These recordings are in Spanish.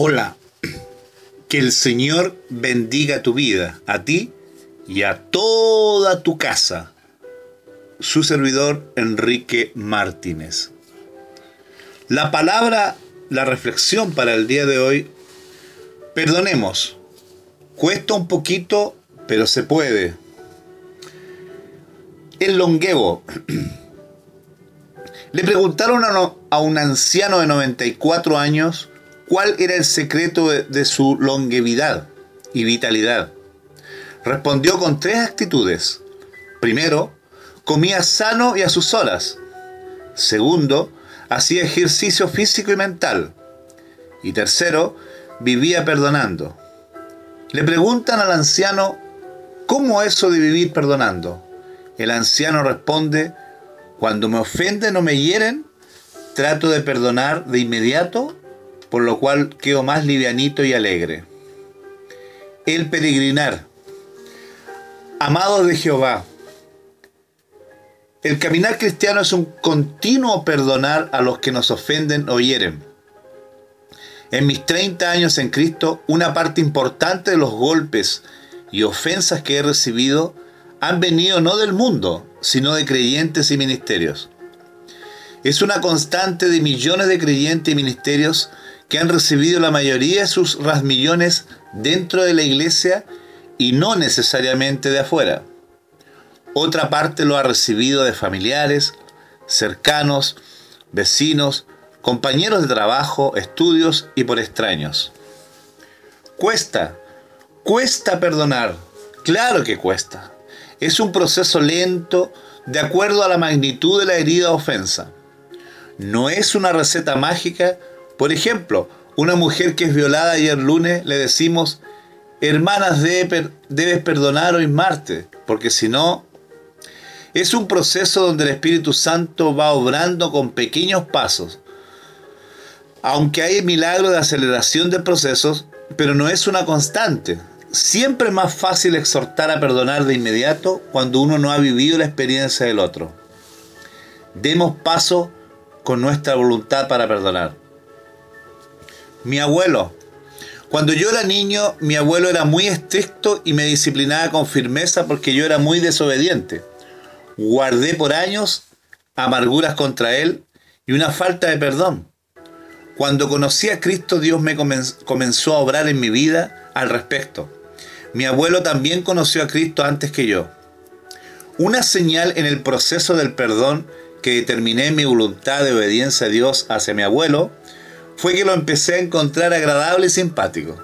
Hola, que el Señor bendiga tu vida, a ti y a toda tu casa. Su servidor Enrique Martínez. La palabra, la reflexión para el día de hoy, perdonemos. Cuesta un poquito, pero se puede. El longevo. Le preguntaron a un anciano de 94 años cuál era el secreto de, su longevidad y vitalidad. Respondió con tres actitudes. Primero, comía sano y a sus horas. Segundo, hacía ejercicio físico y mental. Y tercero, vivía perdonando. Le preguntan al anciano, ¿cómo eso de vivir perdonando? El anciano responde, cuando me ofenden o me hieren, trato de perdonar de inmediato por lo cual quedo más livianito y alegre. El peregrinar. Amados de Jehová, el caminar cristiano es un continuo perdonar a los que nos ofenden o hieren. En mis 30 años en Cristo, una parte importante de los golpes y ofensas que he recibido han venido no del mundo, sino de creyentes y ministerios. Es una constante de millones de creyentes y ministerios que han recibido la mayoría de sus rasmillones dentro de la iglesia y no necesariamente de afuera. Otra parte lo ha recibido de familiares, cercanos, vecinos, compañeros de trabajo, estudios y por extraños. Cuesta, cuesta perdonar, claro que cuesta. Es un proceso lento de acuerdo a la magnitud de la herida o ofensa. No es una receta mágica por ejemplo, una mujer que es violada ayer lunes le decimos, hermanas, debes perdonar hoy martes, porque si no, es un proceso donde el Espíritu Santo va obrando con pequeños pasos. Aunque hay milagros de aceleración de procesos, pero no es una constante. Siempre es más fácil exhortar a perdonar de inmediato cuando uno no ha vivido la experiencia del otro. Demos paso con nuestra voluntad para perdonar. Mi abuelo. Cuando yo era niño, mi abuelo era muy estricto y me disciplinaba con firmeza porque yo era muy desobediente. Guardé por años amarguras contra él y una falta de perdón. Cuando conocí a Cristo, Dios me comenzó a obrar en mi vida al respecto. Mi abuelo también conoció a Cristo antes que yo. Una señal en el proceso del perdón que determiné mi voluntad de obediencia a Dios hacia mi abuelo fue que lo empecé a encontrar agradable y simpático.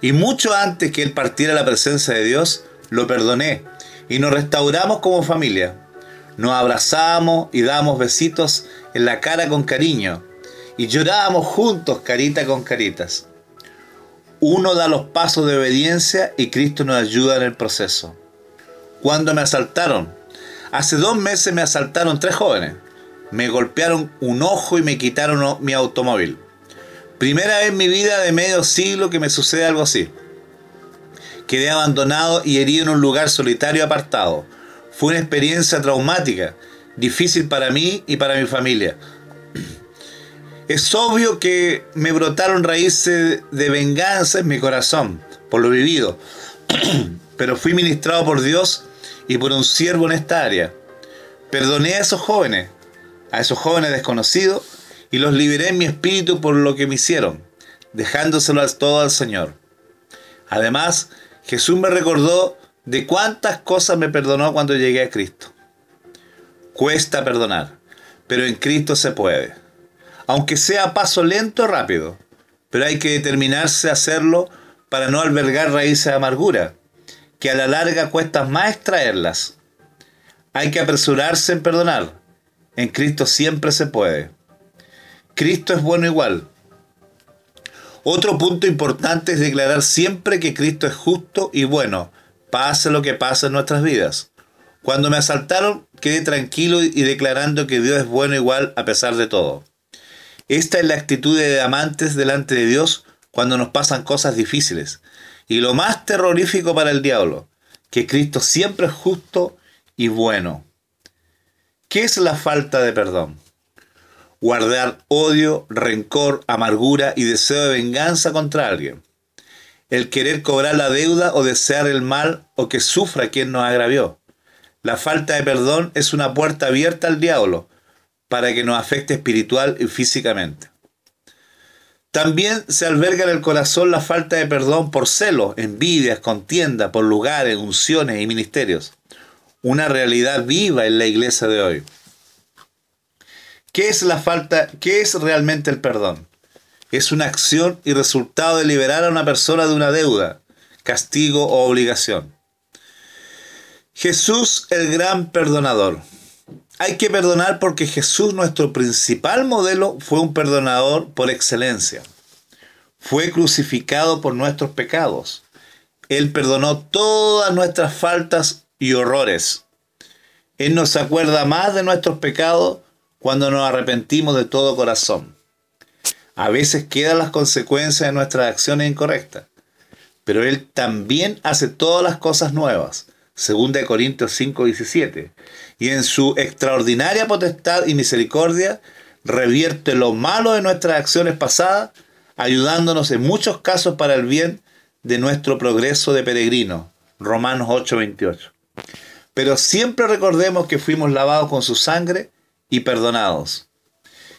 Y mucho antes que él partiera a la presencia de Dios, lo perdoné y nos restauramos como familia. Nos abrazamos y damos besitos en la cara con cariño y llorábamos juntos carita con caritas. Uno da los pasos de obediencia y Cristo nos ayuda en el proceso. Cuando me asaltaron, hace dos meses me asaltaron tres jóvenes me golpearon un ojo y me quitaron mi automóvil. Primera vez en mi vida de medio siglo que me sucede algo así. Quedé abandonado y herido en un lugar solitario apartado. Fue una experiencia traumática, difícil para mí y para mi familia. Es obvio que me brotaron raíces de venganza en mi corazón por lo vivido, pero fui ministrado por Dios y por un siervo en esta área. Perdoné a esos jóvenes, a esos jóvenes desconocidos y los liberé en mi espíritu por lo que me hicieron, dejándoselo todo al Señor. Además, Jesús me recordó de cuántas cosas me perdonó cuando llegué a Cristo. Cuesta perdonar, pero en Cristo se puede. Aunque sea paso lento o rápido, pero hay que determinarse a hacerlo para no albergar raíces de amargura, que a la larga cuesta más extraerlas. Hay que apresurarse en perdonar, en Cristo siempre se puede. Cristo es bueno igual. Otro punto importante es declarar siempre que Cristo es justo y bueno, pase lo que pase en nuestras vidas. Cuando me asaltaron, quedé tranquilo y declarando que Dios es bueno igual a pesar de todo. Esta es la actitud de amantes delante de Dios cuando nos pasan cosas difíciles. Y lo más terrorífico para el diablo, que Cristo siempre es justo y bueno. ¿Qué es la falta de perdón? guardar odio, rencor, amargura y deseo de venganza contra alguien. El querer cobrar la deuda o desear el mal o que sufra quien nos agravió. La falta de perdón es una puerta abierta al diablo para que nos afecte espiritual y físicamente. También se alberga en el corazón la falta de perdón por celos, envidias, contienda, por lugares, unciones y ministerios. Una realidad viva en la iglesia de hoy. ¿Qué es la falta? ¿Qué es realmente el perdón? Es una acción y resultado de liberar a una persona de una deuda, castigo o obligación. Jesús el gran perdonador. Hay que perdonar porque Jesús, nuestro principal modelo, fue un perdonador por excelencia. Fue crucificado por nuestros pecados. Él perdonó todas nuestras faltas y horrores. Él nos acuerda más de nuestros pecados cuando nos arrepentimos de todo corazón. A veces quedan las consecuencias de nuestras acciones incorrectas, pero Él también hace todas las cosas nuevas. 2 Corintios 5, 17 y en su extraordinaria potestad y misericordia revierte lo malo de nuestras acciones pasadas, ayudándonos en muchos casos para el bien de nuestro progreso de peregrino. Romanos 8:28. Pero siempre recordemos que fuimos lavados con su sangre y perdonados.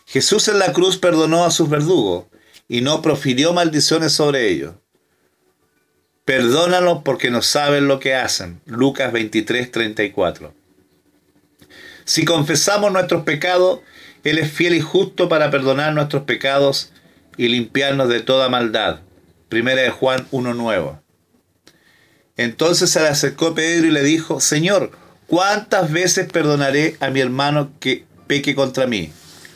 Jesús en la cruz perdonó a sus verdugos y no profirió maldiciones sobre ellos. Perdónalos porque no saben lo que hacen. Lucas 23:34. Si confesamos nuestros pecados, Él es fiel y justo para perdonar nuestros pecados y limpiarnos de toda maldad. Primera de Juan 1 nuevo. Entonces se le acercó Pedro y le dijo, Señor, ¿cuántas veces perdonaré a mi hermano que peque contra mí?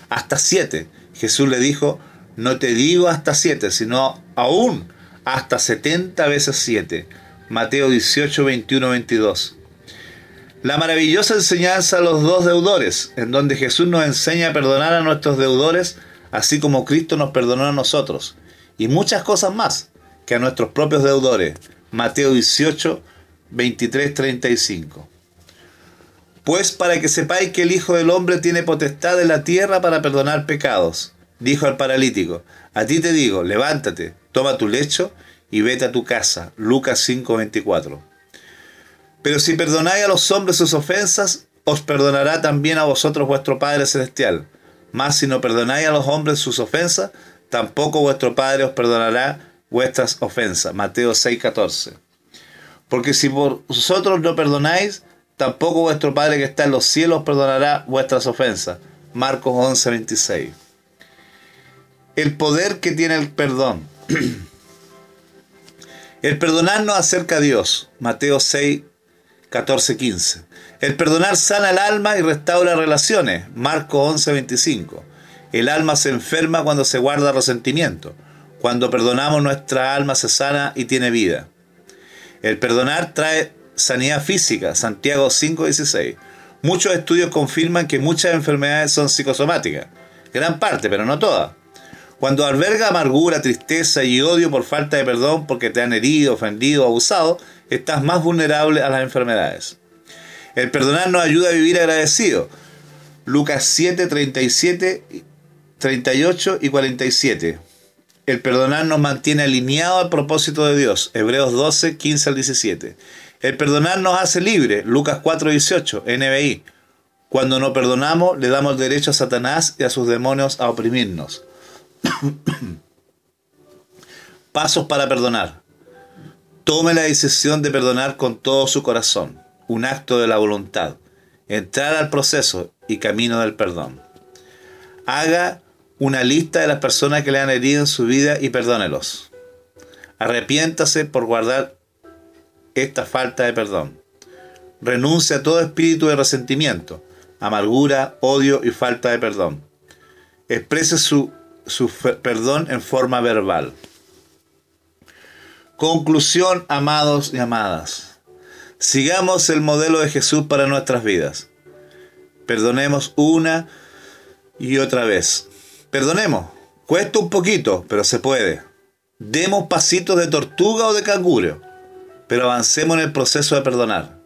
Hasta siete. Jesús le dijo, no te digo hasta siete, sino aún hasta setenta veces siete. Mateo 18, 21, 22. La maravillosa enseñanza a los dos deudores, en donde Jesús nos enseña a perdonar a nuestros deudores, así como Cristo nos perdonó a nosotros, y muchas cosas más que a nuestros propios deudores. Mateo 18, 23, 35. Pues para que sepáis que el Hijo del Hombre tiene potestad en la tierra para perdonar pecados, dijo al paralítico, a ti te digo, levántate, toma tu lecho y vete a tu casa. Lucas 5, 24. Pero si perdonáis a los hombres sus ofensas, os perdonará también a vosotros vuestro Padre Celestial. Mas si no perdonáis a los hombres sus ofensas, tampoco vuestro Padre os perdonará vuestras ofensas. Mateo 6:14. Porque si vosotros no perdonáis, tampoco vuestro Padre que está en los cielos perdonará vuestras ofensas. Marcos 11:26. El poder que tiene el perdón. el perdonarnos acerca a Dios. Mateo 6, 14:15. El perdonar sana el alma y restaura relaciones. Marco 11:25. El alma se enferma cuando se guarda resentimiento. Cuando perdonamos nuestra alma se sana y tiene vida. El perdonar trae sanidad física. Santiago 5:16. Muchos estudios confirman que muchas enfermedades son psicosomáticas. Gran parte, pero no todas. Cuando alberga amargura, tristeza y odio por falta de perdón porque te han herido, ofendido abusado, estás más vulnerable a las enfermedades. El perdonar nos ayuda a vivir agradecido. Lucas 7, 37, 38 y 47. El perdonar nos mantiene alineado al propósito de Dios. Hebreos 12, 15 al 17. El perdonar nos hace libre. Lucas 4, 18. NBI. Cuando no perdonamos, le damos derecho a Satanás y a sus demonios a oprimirnos. Pasos para perdonar. Tome la decisión de perdonar con todo su corazón, un acto de la voluntad, entrar al proceso y camino del perdón. Haga una lista de las personas que le han herido en su vida y perdónelos. Arrepiéntase por guardar esta falta de perdón. Renuncie a todo espíritu de resentimiento, amargura, odio y falta de perdón. Exprese su, su perdón en forma verbal. Conclusión, amados y amadas. Sigamos el modelo de Jesús para nuestras vidas. Perdonemos una y otra vez. Perdonemos. Cuesta un poquito, pero se puede. Demos pasitos de tortuga o de canguro, pero avancemos en el proceso de perdonar.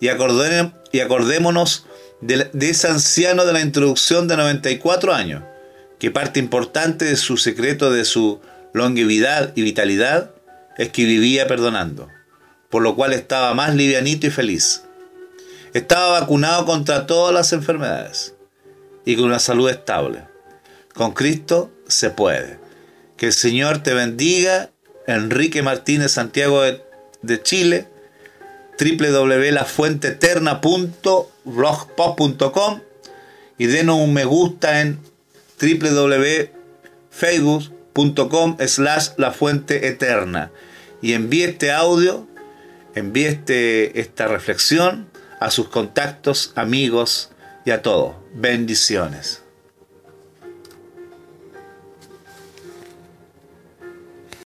Y, y acordémonos de, de ese anciano de la introducción de 94 años, que parte importante de su secreto de su longevidad y vitalidad es que vivía perdonando, por lo cual estaba más livianito y feliz. Estaba vacunado contra todas las enfermedades y con una salud estable. Con Cristo se puede. Que el Señor te bendiga. Enrique Martínez Santiago de, Chile www.lafuenteeterna.blogspot.com y denos un me gusta en www.facebook.com slash la fuente eterna y envíe este audio, envíe este, esta reflexión a sus contactos, amigos y a todos. Bendiciones.